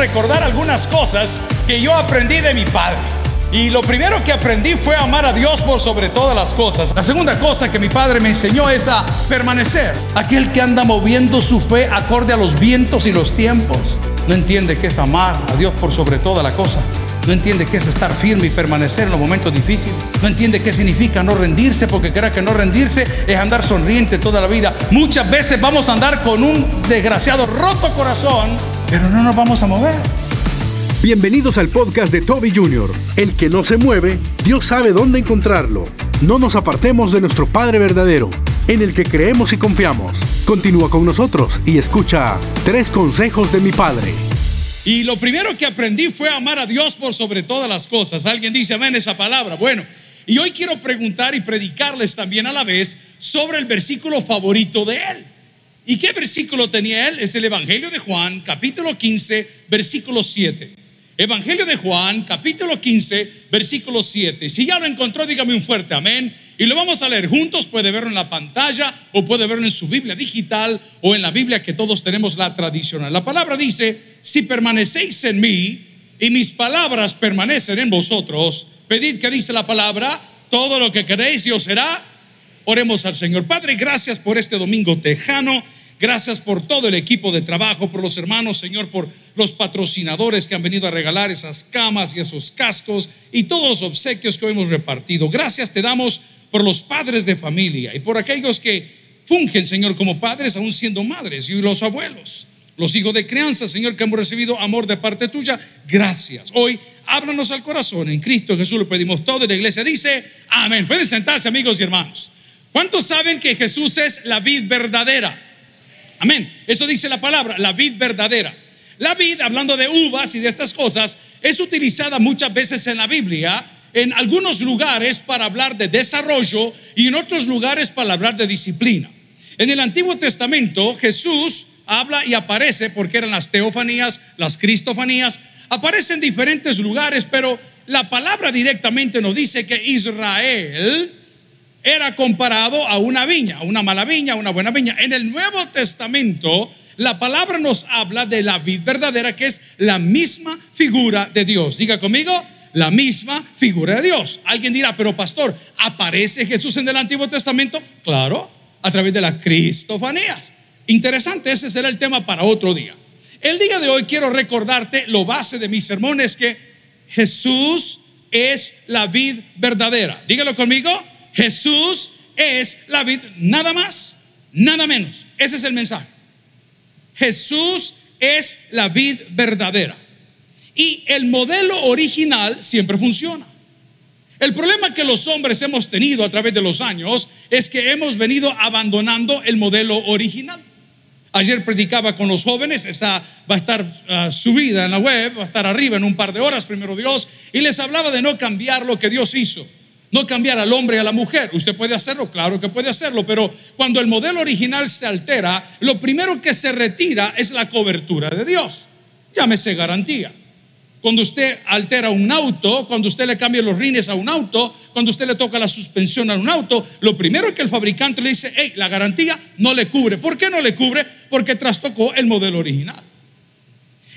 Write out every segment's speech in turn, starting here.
recordar algunas cosas que yo aprendí de mi padre. Y lo primero que aprendí fue amar a Dios por sobre todas las cosas. La segunda cosa que mi padre me enseñó es a permanecer. Aquel que anda moviendo su fe acorde a los vientos y los tiempos, no entiende qué es amar a Dios por sobre toda la cosa. No entiende qué es estar firme y permanecer en los momentos difíciles. No entiende qué significa no rendirse porque crea que no rendirse es andar sonriente toda la vida. Muchas veces vamos a andar con un desgraciado roto corazón, pero no nos vamos a mover. Bienvenidos al podcast de Toby Jr. El que no se mueve, Dios sabe dónde encontrarlo. No nos apartemos de nuestro Padre verdadero, en el que creemos y confiamos. Continúa con nosotros y escucha tres consejos de mi Padre. Y lo primero que aprendí fue amar a Dios por sobre todas las cosas. Alguien dice amén esa palabra. Bueno, y hoy quiero preguntar y predicarles también a la vez sobre el versículo favorito de él. ¿Y qué versículo tenía él? Es el Evangelio de Juan, capítulo 15, versículo 7. Evangelio de Juan, capítulo 15, versículo 7. Si ya lo encontró, dígame un fuerte amén. Y lo vamos a leer juntos, puede verlo en la pantalla o puede verlo en su Biblia digital o en la Biblia que todos tenemos la tradicional. La palabra dice, si permanecéis en mí y mis palabras permanecen en vosotros, pedid que dice la palabra, todo lo que queréis y os será. Oremos al Señor. Padre, gracias por este domingo tejano. Gracias por todo el equipo de trabajo, por los hermanos, Señor, por los patrocinadores que han venido a regalar esas camas y esos cascos y todos los obsequios que hoy hemos repartido. Gracias te damos por los padres de familia y por aquellos que fungen, Señor, como padres, aún siendo madres y los abuelos. Los hijos de crianza, Señor, que hemos recibido amor de parte tuya, gracias. Hoy háblanos al corazón. En Cristo Jesús lo pedimos todo. Y la iglesia dice, amén. Pueden sentarse, amigos y hermanos. ¿Cuántos saben que Jesús es la vid verdadera? Amén. Eso dice la palabra, la vid verdadera. La vid, hablando de uvas y de estas cosas, es utilizada muchas veces en la Biblia, en algunos lugares para hablar de desarrollo y en otros lugares para hablar de disciplina. En el Antiguo Testamento Jesús habla y aparece, porque eran las teofanías, las cristofanías, aparece en diferentes lugares, pero la palabra directamente nos dice que Israel era comparado a una viña, a una mala viña, a una buena viña. En el Nuevo Testamento, la palabra nos habla de la vid verdadera, que es la misma figura de Dios. Diga conmigo, la misma figura de Dios. Alguien dirá, pero pastor, ¿aparece Jesús en el Antiguo Testamento? Claro, a través de las cristofanías. Interesante, ese será el tema para otro día. El día de hoy quiero recordarte lo base de mis sermones que Jesús es la vid verdadera. Dígalo conmigo, Jesús es la vida, nada más, nada menos. Ese es el mensaje. Jesús es la vid verdadera. Y el modelo original siempre funciona. El problema que los hombres hemos tenido a través de los años es que hemos venido abandonando el modelo original. Ayer predicaba con los jóvenes, esa va a estar ah, subida en la web, va a estar arriba en un par de horas, primero Dios, y les hablaba de no cambiar lo que Dios hizo. No cambiar al hombre y a la mujer. Usted puede hacerlo, claro que puede hacerlo, pero cuando el modelo original se altera, lo primero que se retira es la cobertura de Dios. Llámese garantía. Cuando usted altera un auto, cuando usted le cambia los rines a un auto, cuando usted le toca la suspensión a un auto, lo primero que el fabricante le dice, hey, la garantía no le cubre. ¿Por qué no le cubre? Porque trastocó el modelo original.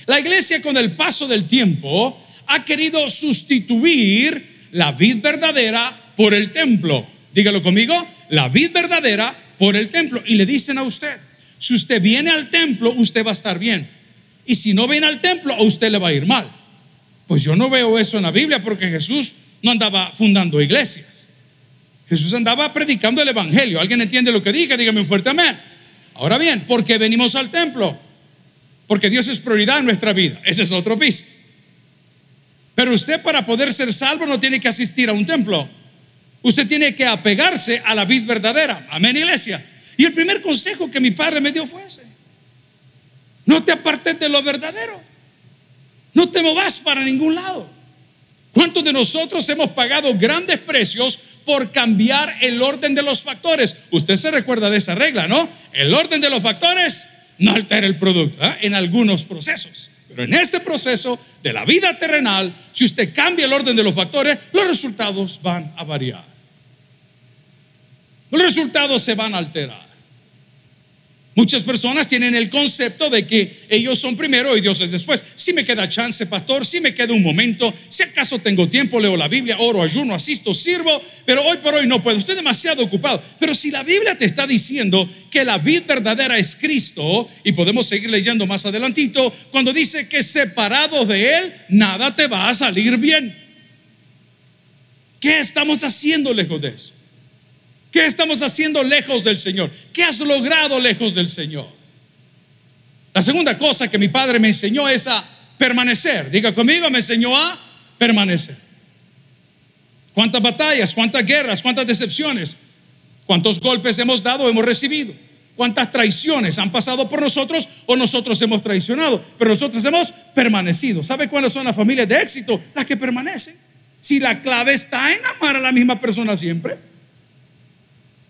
La iglesia con el paso del tiempo ha querido sustituir la vid verdadera por el templo. Dígalo conmigo, la vid verdadera por el templo. Y le dicen a usted, si usted viene al templo, usted va a estar bien. Y si no viene al templo, a usted le va a ir mal. Pues yo no veo eso en la Biblia porque Jesús no andaba fundando iglesias. Jesús andaba predicando el Evangelio. ¿Alguien entiende lo que dije? Dígame un fuerte amén. Ahora bien, ¿por qué venimos al templo? Porque Dios es prioridad en nuestra vida. Ese es otro piste. Pero usted para poder ser salvo no tiene que asistir a un templo. Usted tiene que apegarse a la vid verdadera. Amén, iglesia. Y el primer consejo que mi padre me dio fue ese. No te apartes de lo verdadero. No te movas para ningún lado. ¿Cuántos de nosotros hemos pagado grandes precios por cambiar el orden de los factores? Usted se recuerda de esa regla, ¿no? El orden de los factores no altera el producto ¿eh? en algunos procesos. Pero en este proceso de la vida terrenal, si usted cambia el orden de los factores, los resultados van a variar. Los resultados se van a alterar. Muchas personas tienen el concepto de que ellos son primero y Dios es después. Si me queda chance, pastor, si me queda un momento, si acaso tengo tiempo, leo la Biblia, oro, ayuno, asisto, sirvo, pero hoy por hoy no puedo, estoy demasiado ocupado. Pero si la Biblia te está diciendo que la vida verdadera es Cristo, y podemos seguir leyendo más adelantito, cuando dice que separado de Él, nada te va a salir bien. ¿Qué estamos haciendo lejos de eso? ¿Qué estamos haciendo lejos del Señor? ¿Qué has logrado lejos del Señor? La segunda cosa que mi padre me enseñó es a permanecer. Diga conmigo, me enseñó a permanecer. ¿Cuántas batallas, cuántas guerras, cuántas decepciones, cuántos golpes hemos dado, hemos recibido? ¿Cuántas traiciones han pasado por nosotros o nosotros hemos traicionado? Pero nosotros hemos permanecido. ¿Sabe cuáles son las familias de éxito? Las que permanecen. Si la clave está en amar a la misma persona siempre.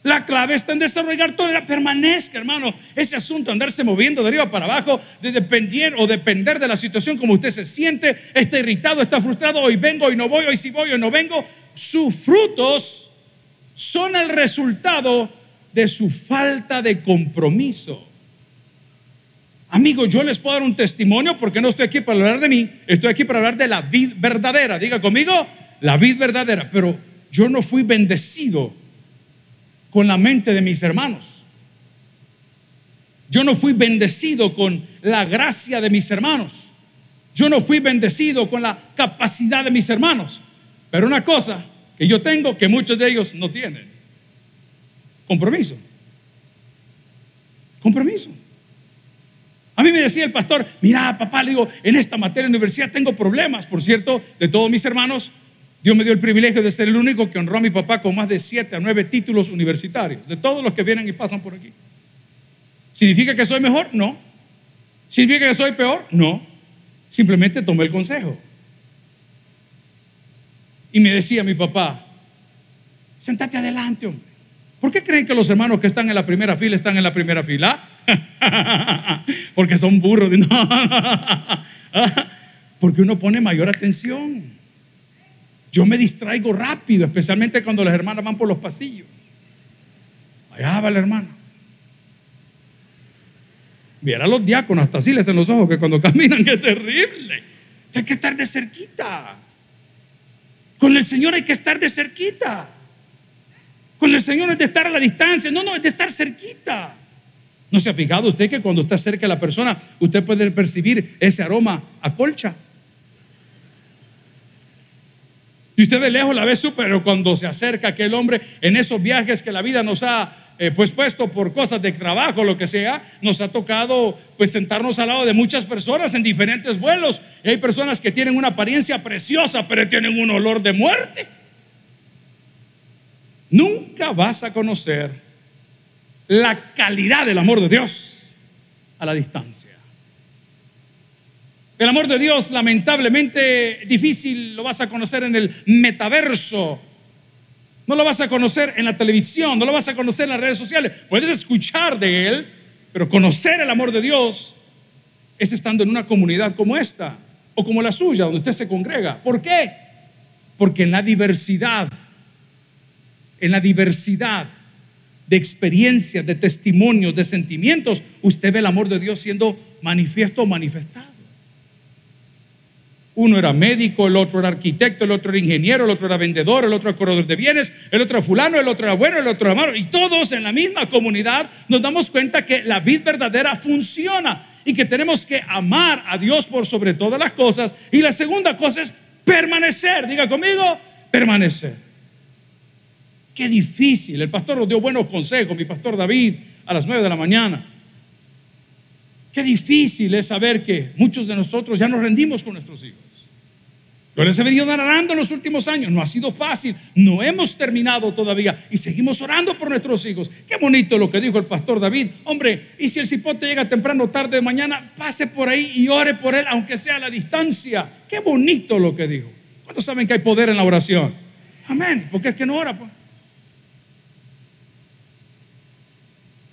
La clave está en desarrollar la Permanezca, hermano. Ese asunto, andarse moviendo de arriba para abajo, de depender o depender de la situación como usted se siente, está irritado, está frustrado, hoy vengo, hoy no voy, hoy sí voy, hoy no vengo. Sus frutos son el resultado de su falta de compromiso. Amigo, yo les puedo dar un testimonio porque no estoy aquí para hablar de mí, estoy aquí para hablar de la vida verdadera. Diga conmigo, la vida verdadera. Pero yo no fui bendecido con la mente de mis hermanos. Yo no fui bendecido con la gracia de mis hermanos. Yo no fui bendecido con la capacidad de mis hermanos. Pero una cosa que yo tengo que muchos de ellos no tienen. Compromiso. Compromiso. A mí me decía el pastor, mira papá, le digo, en esta materia de universidad tengo problemas, por cierto, de todos mis hermanos, Dios me dio el privilegio de ser el único que honró a mi papá con más de siete a nueve títulos universitarios, de todos los que vienen y pasan por aquí. ¿Significa que soy mejor? No. ¿Significa que soy peor? No. Simplemente tomé el consejo. Y me decía mi papá, sentate adelante, hombre. ¿Por qué creen que los hermanos que están en la primera fila están en la primera fila? Porque son burros. Porque uno pone mayor atención. Yo me distraigo rápido, especialmente cuando las hermanas van por los pasillos. Allá va la hermana. Viera a los diáconos, hasta así les en los ojos que cuando caminan, qué terrible. Hay que estar de cerquita. Con el Señor hay que estar de cerquita. Con el Señor es de estar a la distancia. No, no, es de estar cerquita. ¿No se ha fijado usted que cuando está cerca de la persona, usted puede percibir ese aroma a colcha? Y usted de lejos la ve súper, pero cuando se acerca aquel hombre en esos viajes que la vida nos ha eh, pues puesto por cosas de trabajo, lo que sea, nos ha tocado pues sentarnos al lado de muchas personas en diferentes vuelos. Y hay personas que tienen una apariencia preciosa, pero tienen un olor de muerte. Nunca vas a conocer la calidad del amor de Dios a la distancia. El amor de Dios, lamentablemente, difícil lo vas a conocer en el metaverso. No lo vas a conocer en la televisión, no lo vas a conocer en las redes sociales. Puedes escuchar de Él, pero conocer el amor de Dios es estando en una comunidad como esta o como la suya, donde usted se congrega. ¿Por qué? Porque en la diversidad, en la diversidad de experiencias, de testimonios, de sentimientos, usted ve el amor de Dios siendo manifiesto o manifestado. Uno era médico, el otro era arquitecto, el otro era ingeniero, el otro era vendedor, el otro era corredor de bienes, el otro era fulano, el otro era bueno, el otro era malo. Y todos en la misma comunidad nos damos cuenta que la vida verdadera funciona y que tenemos que amar a Dios por sobre todas las cosas. Y la segunda cosa es permanecer. Diga conmigo, permanecer. Qué difícil. El pastor nos dio buenos consejos, mi pastor David, a las nueve de la mañana. Qué difícil es saber que muchos de nosotros ya nos rendimos con nuestros hijos. Yo les he venido narrando en los últimos años, no ha sido fácil, no hemos terminado todavía y seguimos orando por nuestros hijos. Qué bonito lo que dijo el pastor David. Hombre, y si el cipote llega temprano, tarde, de mañana, pase por ahí y ore por él, aunque sea a la distancia. Qué bonito lo que dijo. ¿Cuántos saben que hay poder en la oración? Amén, porque es que no ora. Pues.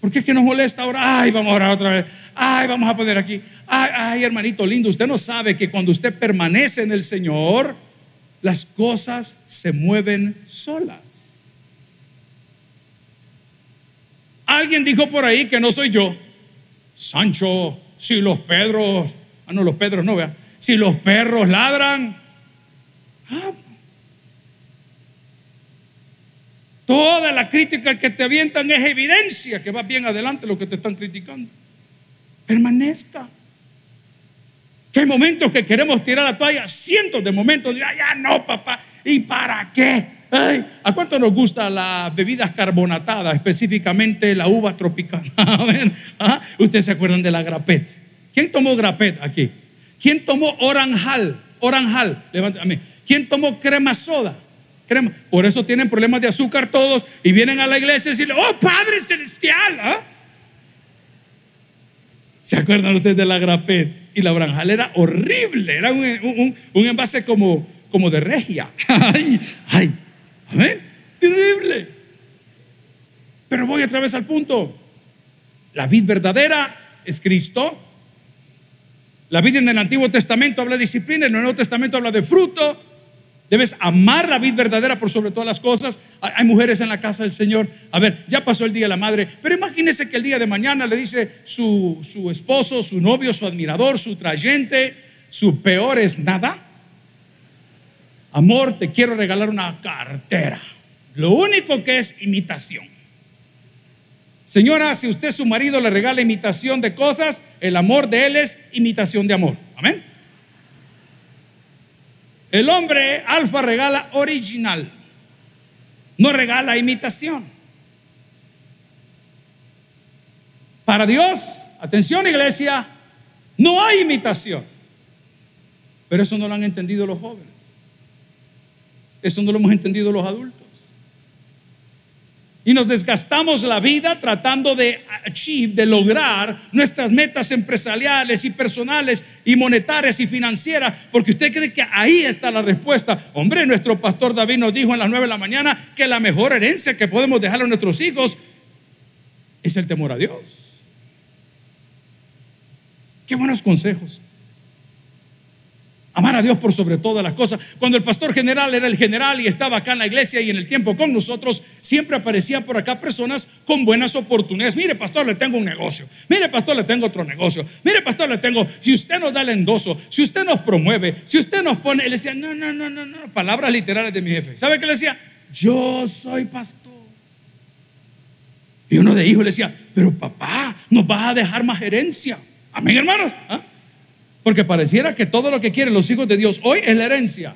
¿Por qué es que nos molesta ahora? Ay, vamos a orar otra vez. Ay, vamos a poner aquí. Ay, ay, hermanito lindo, usted no sabe que cuando usted permanece en el Señor, las cosas se mueven solas. Alguien dijo por ahí que no soy yo, Sancho, si los Pedros, ah, no, los Pedros no, vea, si los perros ladran, ah, toda la crítica que te avientan es evidencia que va bien adelante lo que te están criticando. Permanezca. Que hay momentos que queremos tirar la toalla, cientos de momentos, dirá, ya no, papá, ¿y para qué? ¿A cuánto nos gusta las bebidas carbonatadas, específicamente la uva tropical? ¿Ah? ¿Ustedes se acuerdan de la grapet? ¿Quién tomó grapet aquí? ¿Quién tomó oranjal? Oranjal, levántame. ¿Quién tomó crema soda? Crema. Por eso tienen problemas de azúcar todos y vienen a la iglesia y dicen, oh Padre Celestial. ¿ah? ¿Se acuerdan ustedes de la grapet? Y la oranjal era horrible, era un, envase como, como de regia. ay, ay, amén, terrible. Pero voy otra vez al punto. La vid verdadera es Cristo. La vida en el Antiguo Testamento habla de disciplina, en el Nuevo Testamento habla de fruto. Debes amar la vida verdadera por sobre todas las cosas. Hay mujeres en la casa del Señor. A ver, ya pasó el día de la madre, pero imagínese que el día de mañana le dice su, su esposo, su novio, su admirador, su trayente, su peor es nada. Amor, te quiero regalar una cartera. Lo único que es imitación. Señora, si usted su marido le regala imitación de cosas, el amor de él es imitación de amor. Amén. El hombre alfa regala original, no regala imitación. Para Dios, atención iglesia, no hay imitación. Pero eso no lo han entendido los jóvenes. Eso no lo hemos entendido los adultos. Y nos desgastamos la vida tratando de achieve, de lograr nuestras metas empresariales y personales y monetarias y financieras, porque usted cree que ahí está la respuesta. Hombre, nuestro pastor David nos dijo en las 9 de la mañana que la mejor herencia que podemos dejar a nuestros hijos es el temor a Dios. Qué buenos consejos. Amar a Dios por sobre todas las cosas. Cuando el pastor general era el general y estaba acá en la iglesia y en el tiempo con nosotros, siempre aparecían por acá personas con buenas oportunidades. Mire, pastor, le tengo un negocio. Mire, pastor, le tengo otro negocio. Mire, pastor, le tengo, si usted nos da el endoso, si usted nos promueve, si usted nos pone, él decía, no, no, no, no, no, palabras literales de mi jefe. ¿Sabe qué le decía? Yo soy pastor. Y uno de hijos le decía, pero papá, nos vas a dejar más herencia. Amén, hermanos. ¿Ah? Porque pareciera que todo lo que quieren los hijos de Dios hoy es la herencia.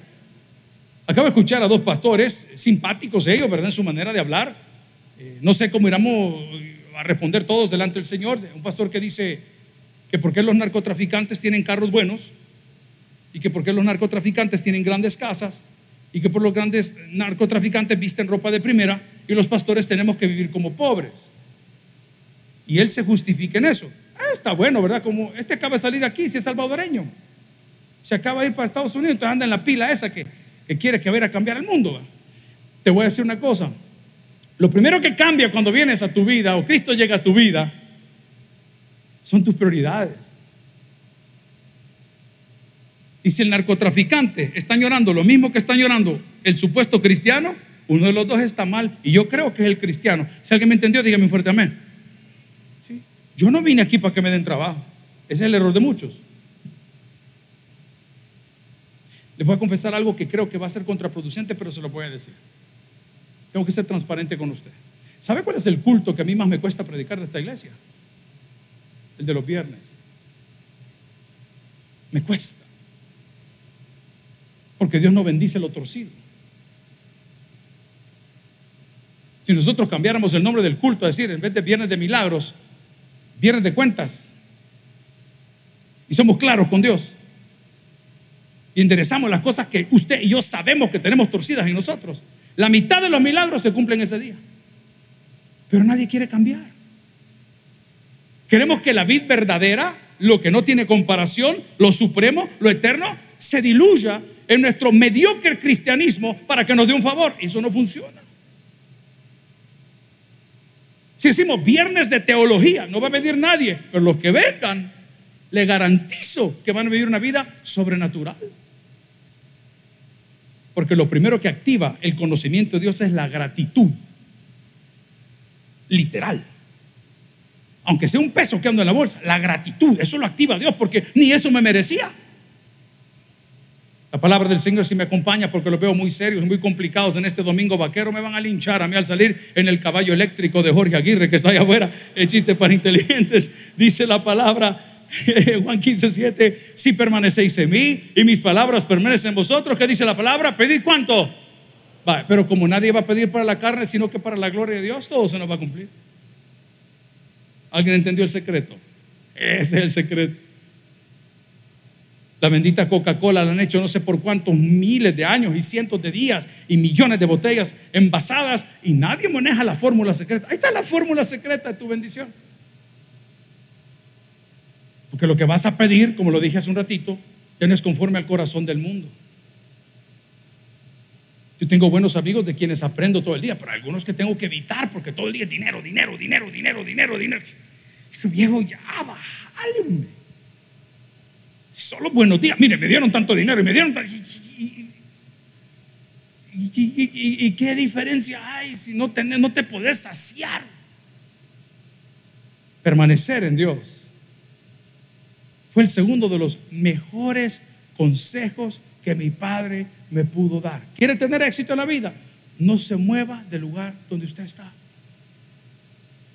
Acabo de escuchar a dos pastores simpáticos ellos, ¿verdad? En su manera de hablar. Eh, no sé cómo iremos a responder todos delante del Señor. Un pastor que dice que por qué los narcotraficantes tienen carros buenos y que por qué los narcotraficantes tienen grandes casas y que por los grandes narcotraficantes visten ropa de primera y los pastores tenemos que vivir como pobres. Y él se justifica en eso. Ah, está bueno, ¿verdad? Como este acaba de salir aquí, si es salvadoreño. Se acaba de ir para Estados Unidos, entonces anda en la pila esa que, quiere que vaya a cambiar el mundo. Te voy a decir una cosa. Lo primero que cambia cuando vienes a tu vida o Cristo llega a tu vida son tus prioridades. Y si el narcotraficante está llorando lo mismo que está llorando el supuesto cristiano, uno de los dos está mal y yo creo que es el cristiano. Si alguien me entendió, dígame fuerte amén. Yo no vine aquí para que me den trabajo. Ese es el error de muchos. Les voy a confesar algo que creo que va a ser contraproducente, pero se lo voy a decir. Tengo que ser transparente con usted. ¿Sabe cuál es el culto que a mí más me cuesta predicar de esta iglesia? El de los viernes. Me cuesta. Porque Dios no bendice lo torcido. Si nosotros cambiáramos el nombre del culto, a decir, en vez de viernes de milagros, viernes de cuentas. Y somos claros con Dios. Y enderezamos las cosas que usted y yo sabemos que tenemos torcidas en nosotros. La mitad de los milagros se cumplen ese día. Pero nadie quiere cambiar. Queremos que la vida verdadera, lo que no tiene comparación, lo supremo, lo eterno, se diluya en nuestro mediocre cristianismo para que nos dé un favor. Eso no funciona. Si decimos viernes de teología, no va a venir nadie, pero los que vengan, le garantizo que van a vivir una vida sobrenatural. Porque lo primero que activa el conocimiento de Dios es la gratitud. Literal. aunque sea un peso que ando en la bolsa, la gratitud, eso lo activa Dios porque ni eso me merecía. La palabra del Señor si me acompaña porque lo veo muy serios, muy complicados en este domingo vaquero. Me van a linchar a mí al salir en el caballo eléctrico de Jorge Aguirre que está allá afuera. El chiste para inteligentes. Dice la palabra Juan 15, 7. Si permanecéis en mí y mis palabras permanecen en vosotros, ¿qué dice la palabra? Pedid cuánto. Va, pero como nadie va a pedir para la carne, sino que para la gloria de Dios, todo se nos va a cumplir. ¿Alguien entendió el secreto? Ese es el secreto. La bendita Coca-Cola la han hecho no sé por cuántos miles de años y cientos de días y millones de botellas envasadas y nadie maneja la fórmula secreta. Ahí está la fórmula secreta de tu bendición. Porque lo que vas a pedir, como lo dije hace un ratito, ya no es conforme al corazón del mundo. Yo tengo buenos amigos de quienes aprendo todo el día, pero algunos que tengo que evitar porque todo el día es dinero, dinero, dinero, dinero, dinero, dinero. Viejo, ya, bájale. Solo buenos días. Mire, me dieron tanto dinero y me dieron y, qué diferencia hay si no, no te puedes saciar? Permanecer en Dios fue el segundo de los mejores consejos que mi padre me pudo dar. ¿Quiere tener éxito en la vida? No se mueva del lugar donde usted está.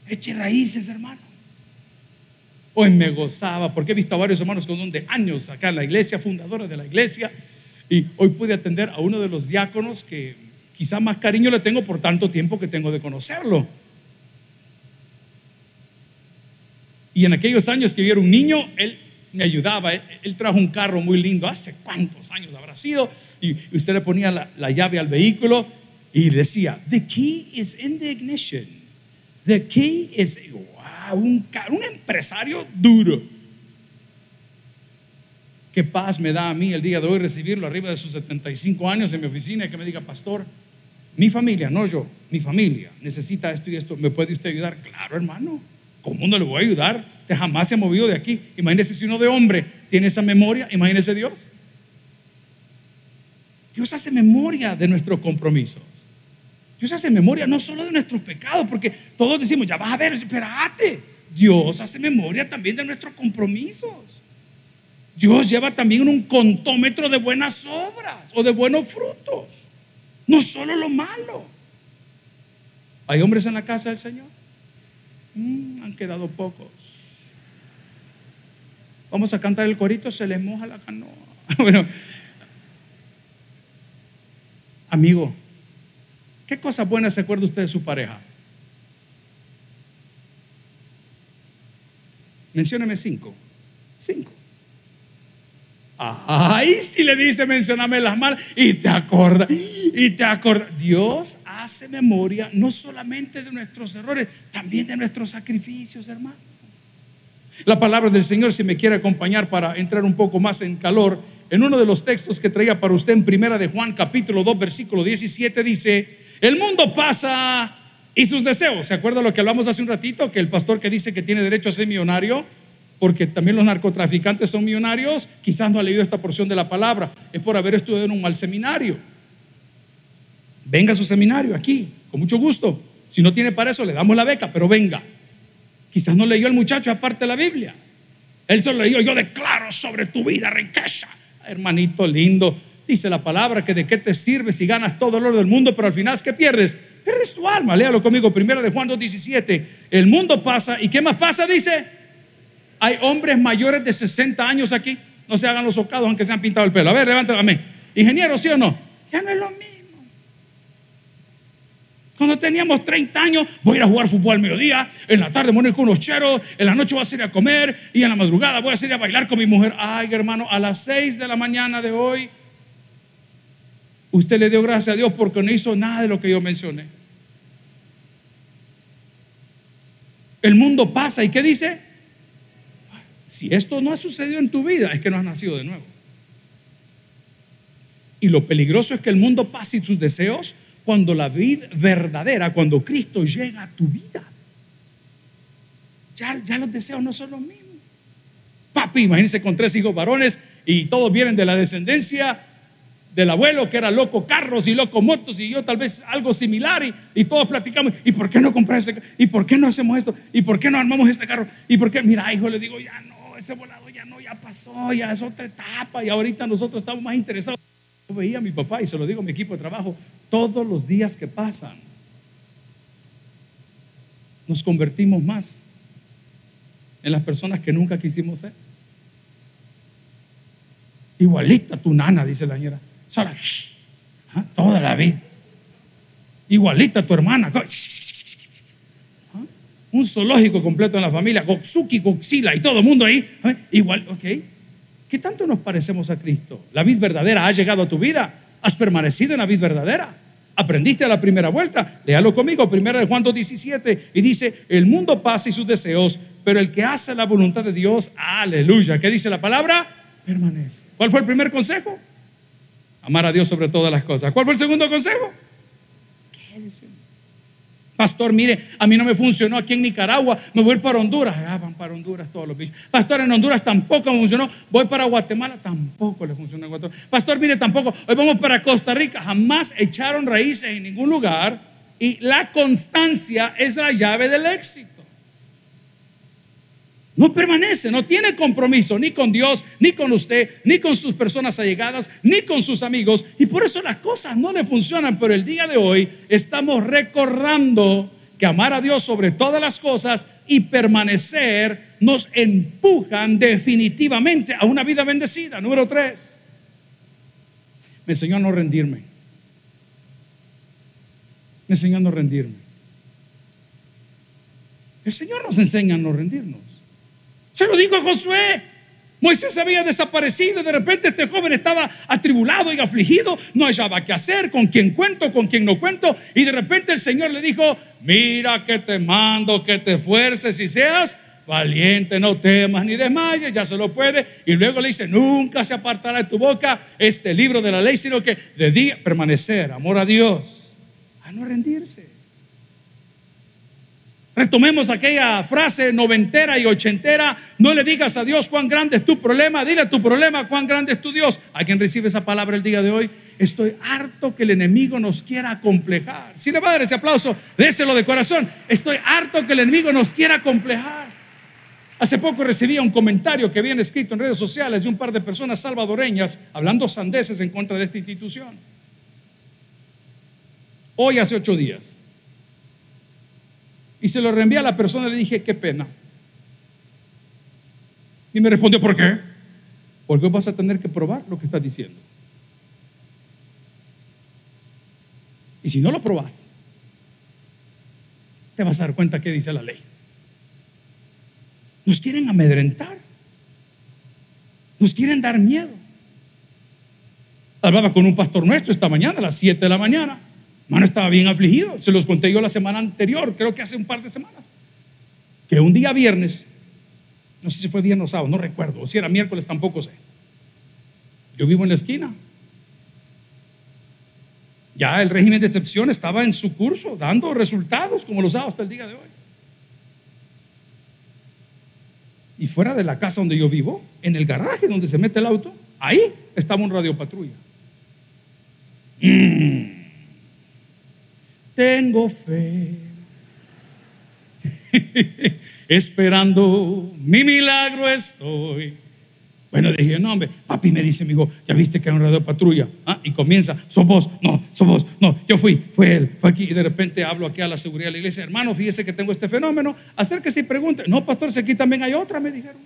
Eche raíces, hermano. Hoy me gozaba porque he visto a varios hermanos con un de años acá en la iglesia, fundadora de la iglesia, y hoy pude atender a uno de los diáconos que quizá más cariño le tengo por tanto tiempo que tengo de conocerlo. Y en aquellos años que yo era un niño, él me ayudaba. Él, trajo un carro muy lindo, hace cuántos años habrá sido, y, usted le ponía la, la, llave al vehículo y decía, The key is in the ignition. The key is, un, un empresario duro. Qué paz me da a mí el día de hoy recibirlo arriba de sus 75 años en mi oficina y que me diga, pastor, mi familia, no yo, mi familia necesita esto y esto. ¿Me puede usted ayudar? Claro, hermano. ¿Cómo no le voy a ayudar? Usted jamás se ha movido de aquí. Imagínese si uno de hombre tiene esa memoria, imagínese Dios. Dios hace memoria de nuestros compromisos. Dios hace memoria no solo de nuestros pecados, porque todos decimos, ya vas a ver, espérate. Dios hace memoria también de nuestros compromisos. Dios lleva también un contómetro de buenas obras o de buenos frutos, no solo lo malo. ¿Hay hombres en la casa del Señor? Mm, han quedado pocos. Vamos a cantar el corito, se les moja la canoa. bueno, amigo, ¿Qué cosas buenas se acuerda usted de su pareja? Mencióname cinco. Cinco. Ay, si le dice, mencioname las malas y te acorda, y te acorda. Dios hace memoria no solamente de nuestros errores, también de nuestros sacrificios, hermano. La palabra del Señor, si me quiere acompañar para entrar un poco más en calor, en uno de los textos que traía para usted en Primera de Juan, capítulo 2, versículo 17, dice, el mundo pasa y sus deseos. ¿Se acuerda lo que hablamos hace un ratito? Que el pastor que dice que tiene derecho a ser millonario, porque también los narcotraficantes son millonarios, quizás no ha leído esta porción de la palabra, es por haber estudiado en un mal seminario. Venga a su seminario aquí, con mucho gusto. Si no tiene para eso, le damos la beca, pero venga. Quizás no leyó el muchacho aparte de la Biblia. Él solo leyó, yo declaro sobre tu vida riqueza. Hermanito lindo, Dice la palabra que de qué te sirve si ganas todo el oro del mundo, pero al final ¿qué pierdes? Pierdes tu alma. Léalo conmigo, primero de Juan 2.17. El mundo pasa, ¿y qué más pasa? Dice, hay hombres mayores de 60 años aquí. No se hagan los socados aunque se han pintado el pelo. A ver, levántalo a mí. Ingeniero, ¿sí o no? Ya no es lo mismo. Cuando teníamos 30 años, voy a ir a jugar fútbol al mediodía, en la tarde voy a con unos cheros, en la noche voy a salir a comer y en la madrugada voy a salir a bailar con mi mujer. Ay, hermano, a las 6 de la mañana de hoy Usted le dio gracias a Dios porque no hizo nada de lo que yo mencioné. El mundo pasa y ¿qué dice? Si esto no ha sucedido en tu vida, es que no has nacido de nuevo. Y lo peligroso es que el mundo pase y sus deseos cuando la vida verdadera, cuando Cristo llega a tu vida. Ya, ya los deseos no son los mismos. Papi, imagínense con tres hijos varones y todos vienen de la descendencia del abuelo que era loco carros y loco motos y yo tal vez algo similar y, todos platicamos, ¿y por qué no comprar ese ¿Y por qué no hacemos esto? ¿Y por qué no armamos este carro? ¿Y por qué? Mira, hijo, le digo, ya no, ese volado ya no, ya pasó, ya es otra etapa y ahorita nosotros estamos más interesados. Yo veía a mi papá y se lo digo a mi equipo de trabajo, todos los días que pasan, nos convertimos más en las personas que nunca quisimos ser. Igualita tu nana, dice la ¿ah? Toda la vida. Igualita tu hermana. ¿ah? Un zoológico completo en la familia. Goksuki, Goxila y todo el mundo ahí. ¿ah? Igual, ok. ¿Qué tanto nos parecemos a Cristo? La vida verdadera ha llegado a tu vida. Has permanecido en la vida verdadera. Aprendiste a la primera vuelta. Léalo conmigo, primera de Juan 2.17. Y dice, el mundo pasa y sus deseos, pero el que hace la voluntad de Dios, aleluya. ¿Qué dice la palabra? permanece. ¿Cuál fue el primer consejo? Amar a Dios sobre todas las cosas. ¿Cuál fue el segundo consejo? Quédese. Pastor, mire, a mí no me funcionó aquí en Nicaragua, me voy para Honduras. Ah, van para Honduras todos los bichos. Pastor, en Honduras tampoco me funcionó. Voy para Guatemala, tampoco le funcionó en Guatemala. Pastor, mire, tampoco. Hoy vamos para Costa Rica. Jamás echaron raíces en ningún lugar. Y la constancia es la llave del éxito no permanece, no tiene compromiso ni con Dios, ni con usted, ni con sus personas allegadas, ni con sus amigos. Y por eso las cosas no le funcionan. Pero el día de hoy estamos recordando que amar a Dios sobre todas las cosas y permanecer nos empujan definitivamente a una vida bendecida. Número tres, me enseñó a no rendirme. Me enseñó a no rendirme. El Señor nos enseña a no rendirnos. Se lo dijo a Josué. Moisés había desaparecido de repente este joven estaba atribulado y afligido, no hallaba qué hacer, con quién cuento, con quién no cuento. Y de repente el Señor le dijo, mira que te mando, que te esfuerces y seas valiente, no temas ni desmayes, ya se lo puede. Y luego le dice, nunca se apartará de tu boca este libro de la ley, sino que de día permanecer, amor a Dios, a no rendirse. Retomemos aquella frase noventera y ochentera. No le digas a Dios cuán grande es tu problema. Dile a tu problema cuán grande es tu Dios. ¿Alguien recibe esa palabra el día de hoy? Estoy harto que el enemigo nos quiera acomplejar. Si le va a dar ese aplauso, déselo de corazón. Estoy harto que el enemigo nos quiera acomplejar. Hace poco recibía un comentario que habían escrito en redes sociales de un par de personas salvadoreñas hablando sandeces en contra de esta institución. Hoy hace ocho días y se lo reenvié a la persona y le dije, qué pena. Y me respondió, ¿por qué? Porque vas a tener que probar lo que estás diciendo. Y si no lo probas, te vas a dar cuenta que dice la ley. Nos quieren amedrentar. Nos quieren dar miedo. Hablaba con un pastor nuestro esta mañana, a las 7 de la mañana. Mano estaba bien afligido. Se los conté yo la semana anterior, creo que hace un par de semanas. Que un día viernes, no sé si fue viernes o sábado, no recuerdo, o si era miércoles, tampoco sé. Yo vivo en la esquina. Ya el régimen de excepción estaba en su curso, dando resultados como los ha hasta el día de hoy. Y fuera de la casa donde yo vivo, en el garaje donde se mete el auto, ahí estaba un radiopatrulla. Mm tengo fe. Esperando mi milagro estoy. Bueno, dije, no, hombre, papi me dice, mi hijo, ya viste que hay un radio patrulla. ¿Ah? Y comienza, sos vos, no, sos vos, no, yo fui, fue él, fue aquí. Y de repente hablo aquí a la seguridad de la iglesia, hermano, fíjese que tengo este fenómeno, acérquese y pregunte. No, pastor, si aquí también hay otra, me dijeron.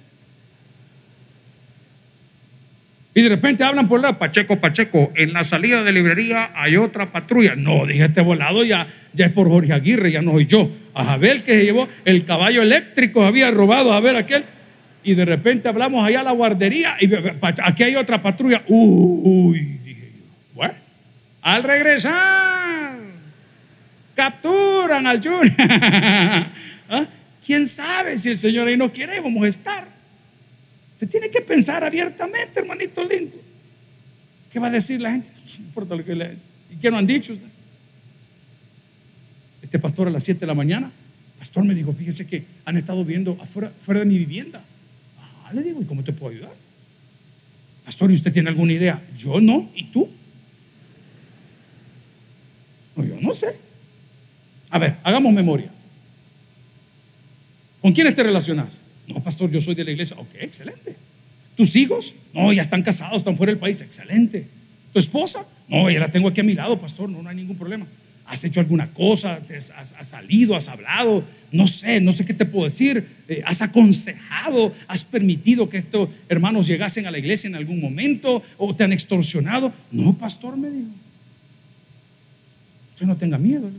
Y de repente hablan por la Pacheco, Pacheco, en la salida de librería hay otra patrulla. No, dije, este volado ya, ya es por Jorge Aguirre, ya no soy yo. A Jabel que se llevó el caballo eléctrico, había robado a ver aquel. Y de repente hablamos allá a la guardería y aquí hay otra patrulla. Uy, dije yo. Bueno, al regresar, capturan al Junior. ¿Ah? ¿Quién sabe si el Señor ahí no quiere? Vamos a estar tiene que pensar abiertamente, hermanito lindo. ¿Qué va a decir la gente? No importa lo que le, ¿Y qué no han dicho? Este pastor a las 7 de la mañana, pastor me dijo, fíjese que han estado viendo afuera, fuera de mi vivienda. Ah, le digo, ¿y cómo te puedo ayudar? Pastor, ¿y usted tiene alguna idea? Yo no, ¿y tú? No, yo no sé. A ver, hagamos memoria. ¿Con quiénes te relacionas? No, pastor, yo soy de la iglesia. Ok, excelente. ¿Tus hijos? No, ya están casados, están fuera del país. Excelente. ¿Tu esposa? No, ya la tengo aquí a mi lado, pastor. No, no hay ningún problema. ¿Has hecho alguna cosa? ¿Has, salido? ¿Has hablado? No sé, no sé qué te puedo decir. Eh, ¿Has aconsejado? ¿Has permitido que estos hermanos llegasen a la iglesia en algún momento? ¿O te han extorsionado? No, pastor, me dijo. Usted no tenga miedo.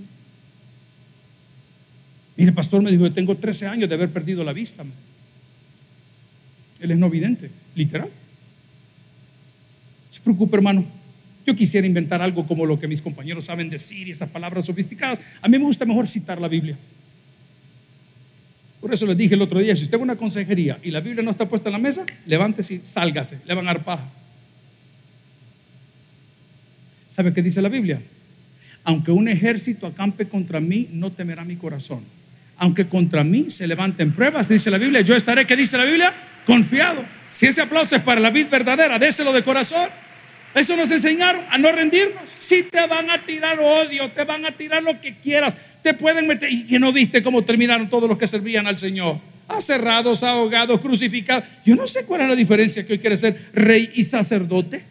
Mire, pastor, me dijo, yo tengo 13 años de haber perdido la vista. Él es no vidente, literal. Se preocupe, hermano. Yo quisiera inventar algo como lo que mis compañeros saben decir y esas palabras sofisticadas. A mí me gusta mejor citar la Biblia. Por eso les dije el otro día, si usted va a una consejería y la Biblia no está puesta en la mesa, levántese y sálgase, le van a dar paja. ¿Sabe qué dice la Biblia? Aunque un ejército acampe contra mí, no temerá mi corazón. Aunque contra mí se levanten pruebas, dice la Biblia, yo estaré, ¿qué dice la Biblia? Confiado. Si ese aplauso es para la vida verdadera, déselo de corazón. Eso nos enseñaron a no rendirnos. Si te van a tirar odio, te van a tirar lo que quieras, te pueden meter. Y que no viste cómo terminaron todos los que servían al Señor. Acerrados, ahogados, crucificados. Yo no sé cuál es la diferencia que hoy quiere ser rey y sacerdote.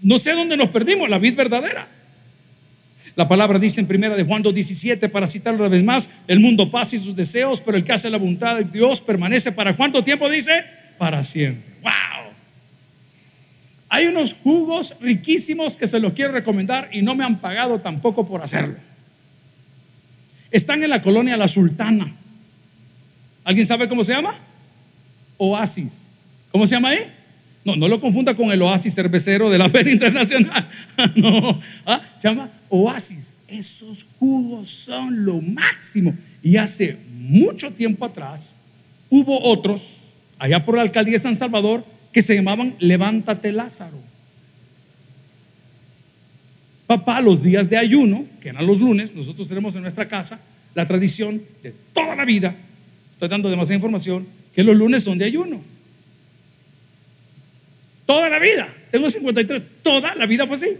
No sé dónde nos perdimos, la vida verdadera. La palabra dice en primera de Juan 2.17, para citarlo una vez más, el mundo pasa y sus deseos, pero el que hace la voluntad de Dios permanece para cuánto tiempo dice? Para siempre. ¡Wow! Hay unos jugos riquísimos que se los quiero recomendar y no me han pagado tampoco por hacerlo. Están en la colonia La Sultana. ¿Alguien sabe cómo se llama? Oasis. ¿Cómo se llama ahí? No, no lo confunda con el oasis cervecero de la Feria Internacional. no, ¿ah? se llama oasis. Esos jugos son lo máximo. Y hace mucho tiempo atrás hubo otros, allá por la alcaldía de San Salvador, que se llamaban Levántate Lázaro. Papá, los días de ayuno, que eran los lunes, nosotros tenemos en nuestra casa la tradición de toda la vida, estoy dando demasiada información, que los lunes son de ayuno. Toda la vida, tengo 53, toda la vida fue así.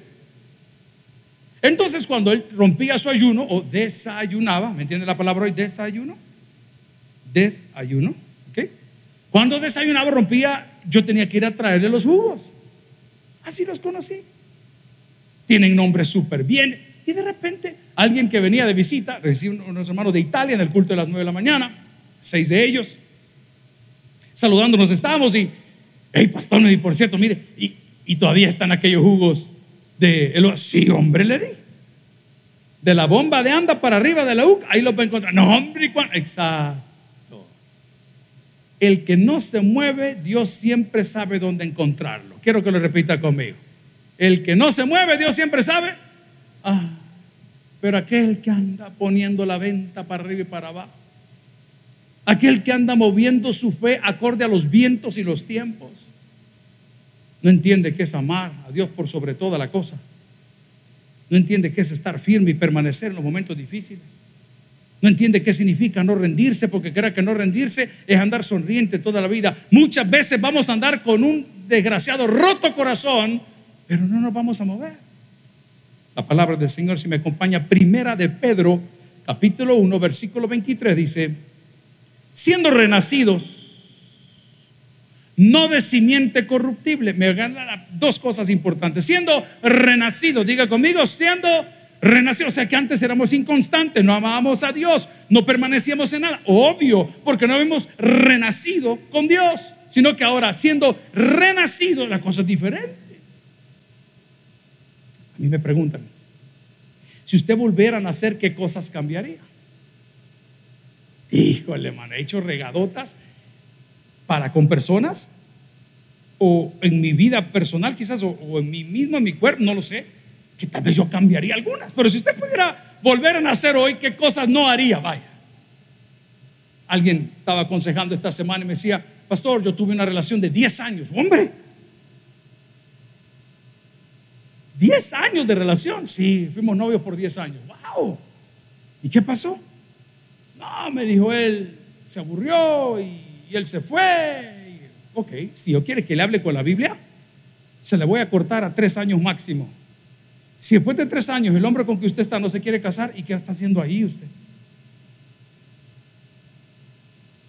Entonces cuando él rompía su ayuno o desayunaba, ¿me entiende la palabra hoy? Desayuno. Desayuno, ¿ok? Cuando desayunaba, rompía yo tenía que ir a traerle los jugos. Así los conocí. Tienen nombres súper bien. Y de repente, alguien que venía de visita, recibe unos hermanos de Italia en el culto de las nueve de la mañana, seis de ellos, saludándonos estábamos y, hey, pastor, y por cierto, mire, y, todavía están aquellos jugos de, sí, hombre, le di. De la bomba de anda para arriba de la UC, ahí lo va a encontrar. No, hombre, exacto. El que no se mueve, Dios siempre sabe dónde encontrarlo. Quiero que lo repita conmigo. El que no se mueve, Dios siempre sabe. Ah, pero aquel que anda poniendo la venta para arriba y para abajo. Aquel que anda moviendo su fe acorde a los vientos y los tiempos. No entiende qué es amar a Dios por sobre toda la cosa. No entiende qué es estar firme y permanecer en los momentos difíciles. No entiende qué significa no rendirse porque cree que no rendirse es andar sonriente toda la vida. Muchas veces vamos a andar con un desgraciado roto corazón, pero no nos vamos a mover. La palabra del Señor, si me acompaña, primera de Pedro, capítulo 1, versículo 23, dice, siendo renacidos, no de simiente corruptible, me ganan dos cosas importantes, siendo renacidos, diga conmigo, siendo renació. O sea que antes éramos inconstantes, no amábamos a Dios, no permanecíamos en nada. Obvio, porque no habíamos renacido con Dios, sino que ahora siendo renacido la cosa es diferente. A mí me preguntan, si usted volviera a nacer, ¿qué cosas cambiaría? Híjole, man, he hecho regadotas para con personas o en mi vida personal quizás o, en mí mismo, en mi cuerpo, no lo sé que tal vez yo cambiaría algunas. Pero si usted pudiera volver a nacer hoy, ¿qué cosas no haría? Vaya. Alguien estaba aconsejando esta semana y me decía, pastor, yo tuve una relación de 10 años. Hombre, 10 años de relación. Sí, fuimos novios por 10 años. ¡Wow! ¿Y qué pasó? No, me dijo él, se aburrió y, él se fue. ok, si yo quiere que le hable con la Biblia, se le voy a cortar a tres años máximo. Si después de tres años el hombre con que usted está no se quiere casar, ¿y qué está haciendo ahí usted?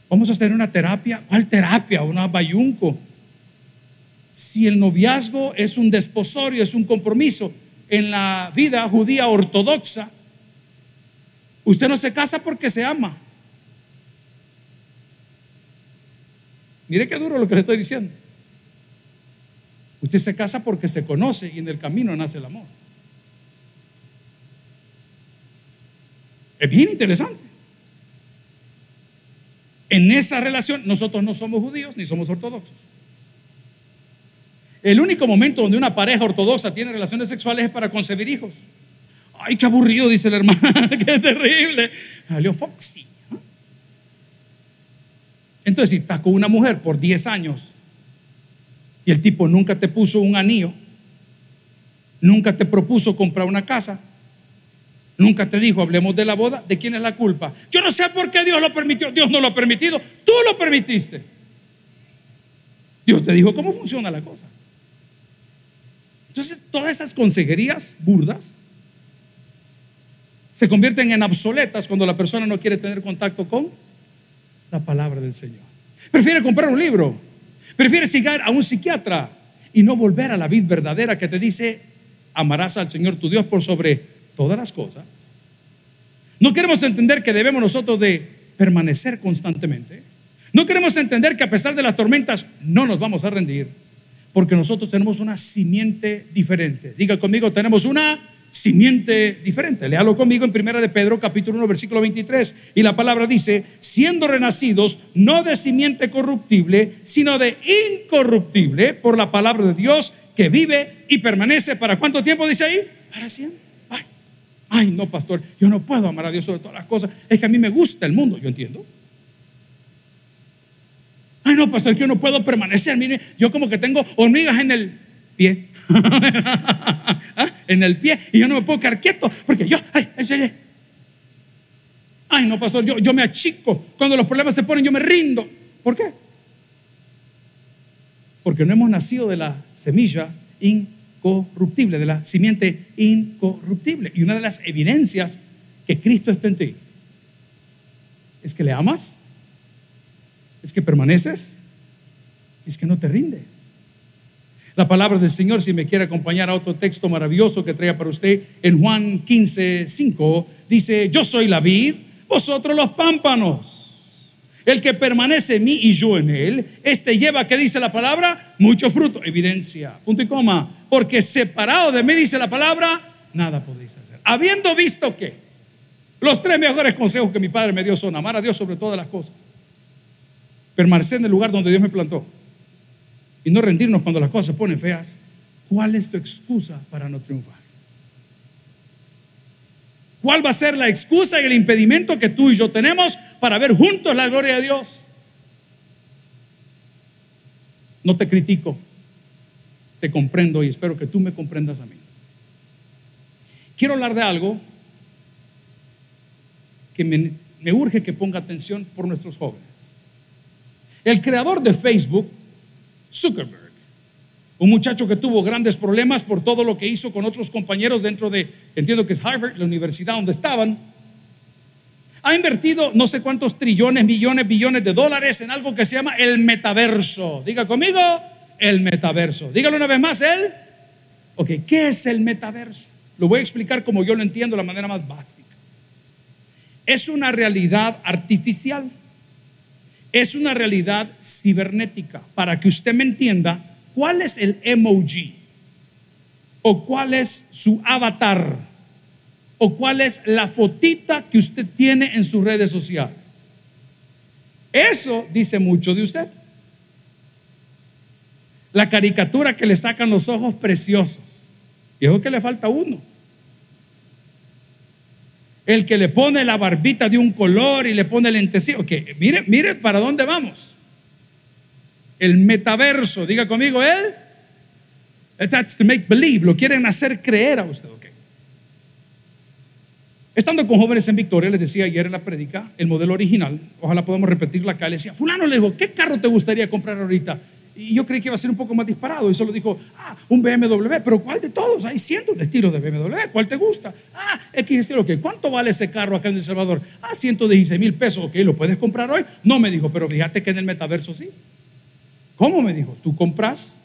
Vamos a hacer una terapia. ¿Cuál terapia? Una bayunco. Si el noviazgo es un desposorio, es un compromiso en la vida judía ortodoxa, usted no se casa porque se ama. Mire qué duro lo que le estoy diciendo. Usted se casa porque se conoce y en el camino nace el amor. Es bien interesante en esa relación nosotros no somos judíos ni somos ortodoxos. El único momento donde una pareja ortodoxa tiene relaciones sexuales es para concebir hijos. Ay, qué aburrido, dice el hermano, qué terrible. Salió Foxy. Entonces, si estás con una mujer por 10 años y el tipo nunca te puso un anillo, nunca te propuso comprar una casa, Nunca te dijo, hablemos de la boda, ¿de quién es la culpa? Yo no sé por qué Dios lo permitió. Dios no lo ha permitido, tú lo permitiste. Dios te dijo cómo funciona la cosa. Entonces, todas esas consejerías burdas se convierten en obsoletas cuando la persona no quiere tener contacto con la palabra del Señor. Prefiere comprar un libro, prefiere seguir a un psiquiatra y no volver a la vida verdadera que te dice, amarás al Señor tu Dios por sobre todas las cosas. No queremos entender que debemos nosotros de permanecer constantemente. No queremos entender que a pesar de las tormentas no nos vamos a rendir, porque nosotros tenemos una simiente diferente. Diga conmigo, tenemos una simiente diferente. Léalo conmigo en Primera de Pedro, capítulo 1, versículo 23. Y la palabra dice, siendo renacidos no de simiente corruptible, sino de incorruptible por la palabra de Dios que vive y permanece. ¿Para cuánto tiempo dice ahí? Para siempre. Ay, no, pastor, yo no puedo amar a Dios sobre todas las cosas. Es que a mí me gusta el mundo, yo entiendo. Ay, no, pastor, que yo no puedo permanecer. Mire, yo como que tengo hormigas en el pie. ¿Ah? En el pie. Y yo no me puedo quedar quieto porque yo, ay, ay no, pastor, yo, yo me achico. Cuando los problemas se ponen, yo me rindo. ¿Por qué? Porque no hemos nacido de la semilla in incorruptible, de la simiente incorruptible. Y una de las evidencias que Cristo está en ti es que le amas, es que permaneces, es que no te rindes. La palabra del Señor, si me quiere acompañar a otro texto maravilloso que traiga para usted, en Juan 15, 5, dice, yo soy la vid, vosotros los pámpanos. El que permanece en mí y yo en él, este lleva, ¿qué dice la palabra? Mucho fruto, evidencia, punto y coma. Porque separado de mí, dice la palabra, nada podéis hacer. Habiendo visto que los tres mejores consejos que mi padre me dio son amar a Dios sobre todas las cosas, permanecer en el lugar donde Dios me plantó y no rendirnos cuando las cosas se ponen feas, ¿cuál es tu excusa para no triunfar? ¿Cuál va a ser la excusa y el impedimento que tú y yo tenemos para ver juntos la gloria de Dios? No te critico, te comprendo y espero que tú me comprendas a mí. Quiero hablar de algo que me, me, urge que ponga atención por nuestros jóvenes. El creador de Facebook, Zuckerberg, un muchacho que tuvo grandes problemas por todo lo que hizo con otros compañeros dentro de, entiendo que es Harvard, la universidad donde estaban. Ha invertido no sé cuántos trillones, millones, billones de dólares en algo que se llama el metaverso. Diga conmigo, el metaverso. Dígalo una vez más, él. Ok, ¿qué es el metaverso? Lo voy a explicar como yo lo entiendo la manera más básica. Es una realidad artificial. Es una realidad cibernética. Para que usted me entienda, ¿Cuál es el emoji? ¿O cuál es su avatar? ¿O cuál es la fotita que usted tiene en sus redes sociales? Eso dice mucho de usted. La caricatura que le sacan los ojos preciosos. Y es que le falta uno. El que le pone la barbita de un color y le pone el lentecillo. Que mire, mire para dónde vamos el metaverso. Diga conmigo, él. That's to make believe. Lo quieren hacer creer a usted. Okay. Estando con jóvenes en Victoria, les decía ayer en la prédica, el modelo original, ojalá podamos repetirlo acá, le decía, fulano le dijo, ¿qué carro te gustaría comprar ahorita? Y yo creí que iba a ser un poco más disparado. Y solo dijo, ah, un BMW. Pero ¿cuál de todos? Hay cientos de estilos de BMW. ¿Cuál te gusta? Ah, X estilo. ¿qué? ¿Cuánto vale ese carro acá en El Salvador? Ah, 116 mil pesos. Ok, ¿lo puedes comprar hoy? No me dijo, pero fíjate que en el metaverso sí. ¿Cómo me dijo? Tú compras,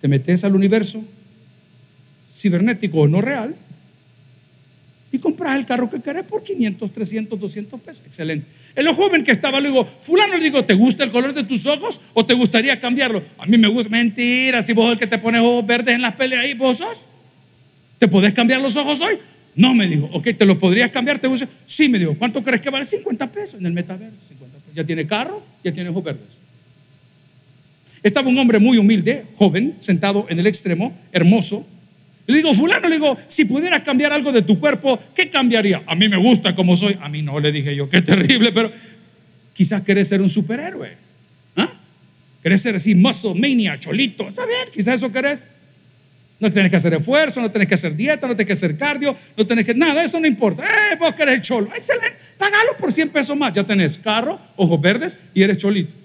te metes al universo cibernético o no real y compras el carro que querés por 500, 300, 200 pesos. Excelente. El joven que estaba, le digo, fulano, le digo, ¿te gusta el color de tus ojos o te gustaría cambiarlo? A mí me gusta. Mentira, si vos el que te pones ojos verdes en las peleas ahí, vos sos. ¿Te podés cambiar los ojos hoy? No, me dijo, ok, ¿te los podrías cambiar? ¿Te gusta? Sí, me dijo, ¿cuánto crees que vale? 50 pesos en el metaverso. 50 pesos. Ya tiene carro, ya tiene ojos verdes. Estaba un hombre muy humilde, joven, sentado en el extremo, hermoso, le digo, fulano, le digo, si pudieras cambiar algo de tu cuerpo, ¿qué cambiaría? A mí me gusta como soy. A mí no, le dije yo, qué terrible, pero quizás querés ser un superhéroe. ¿Ah? ¿Querés ser así, muscle, mania, cholito? Está bien, quizás eso querés. No tenés que hacer esfuerzo, no tenés que hacer dieta, no tenés que hacer cardio, no tenés que nada, eso no importa. Eh, vos querés cholo. Excelente, pagalo por 100 pesos más. Ya tenés carro, ojos verdes y eres cholito.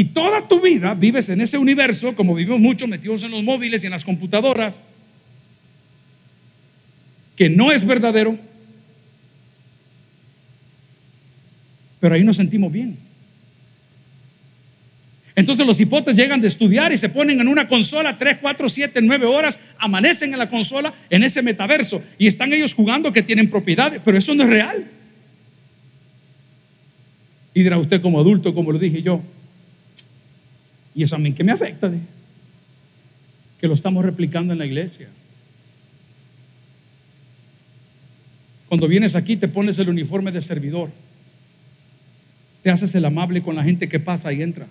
Y toda tu vida vives en ese universo, como vivimos mucho metidos en los móviles y en las computadoras, que no es verdadero, pero ahí nos sentimos bien. Entonces los hipotes llegan de estudiar y se ponen en una consola 3, 4, 7, 9 horas, amanecen en la consola en ese metaverso y están ellos jugando que tienen propiedades, pero eso no es real. Y dirá usted como adulto, como lo dije yo, y eso a mí que me afecta, que lo estamos replicando en la iglesia. Cuando vienes aquí te pones el uniforme de servidor. Te haces el amable con la gente que pasa y entra.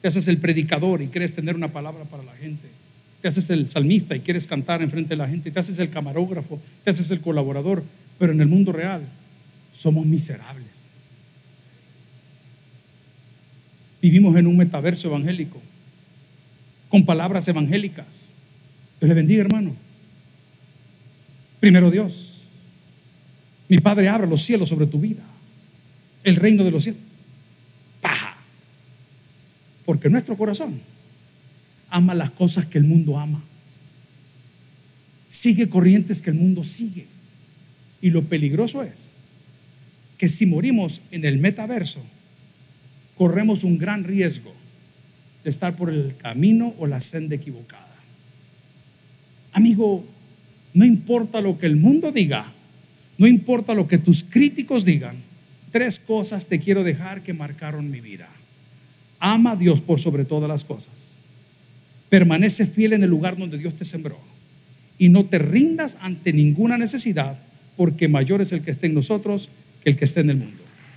Te haces el predicador y quieres tener una palabra para la gente. Te haces el salmista y quieres cantar enfrente de la gente. Te haces el camarógrafo, te haces el colaborador. Pero en el mundo real somos miserables. Vivimos en un metaverso evangélico, con palabras evangélicas. Dios le bendiga, hermano. Primero Dios. Mi Padre abre los cielos sobre tu vida. El reino de los cielos. Paja. Porque nuestro corazón ama las cosas que el mundo ama. Sigue corrientes que el mundo sigue. Y lo peligroso es que si morimos en el metaverso, corremos un gran riesgo de estar por el camino o la senda equivocada. Amigo, no importa lo que el mundo diga, no importa lo que tus críticos digan, tres cosas te quiero dejar que marcaron mi vida. Ama a Dios por sobre todas las cosas. Permanece fiel en el lugar donde Dios te sembró. Y no te rindas ante ninguna necesidad, porque mayor es el que esté en nosotros que el que esté en el mundo.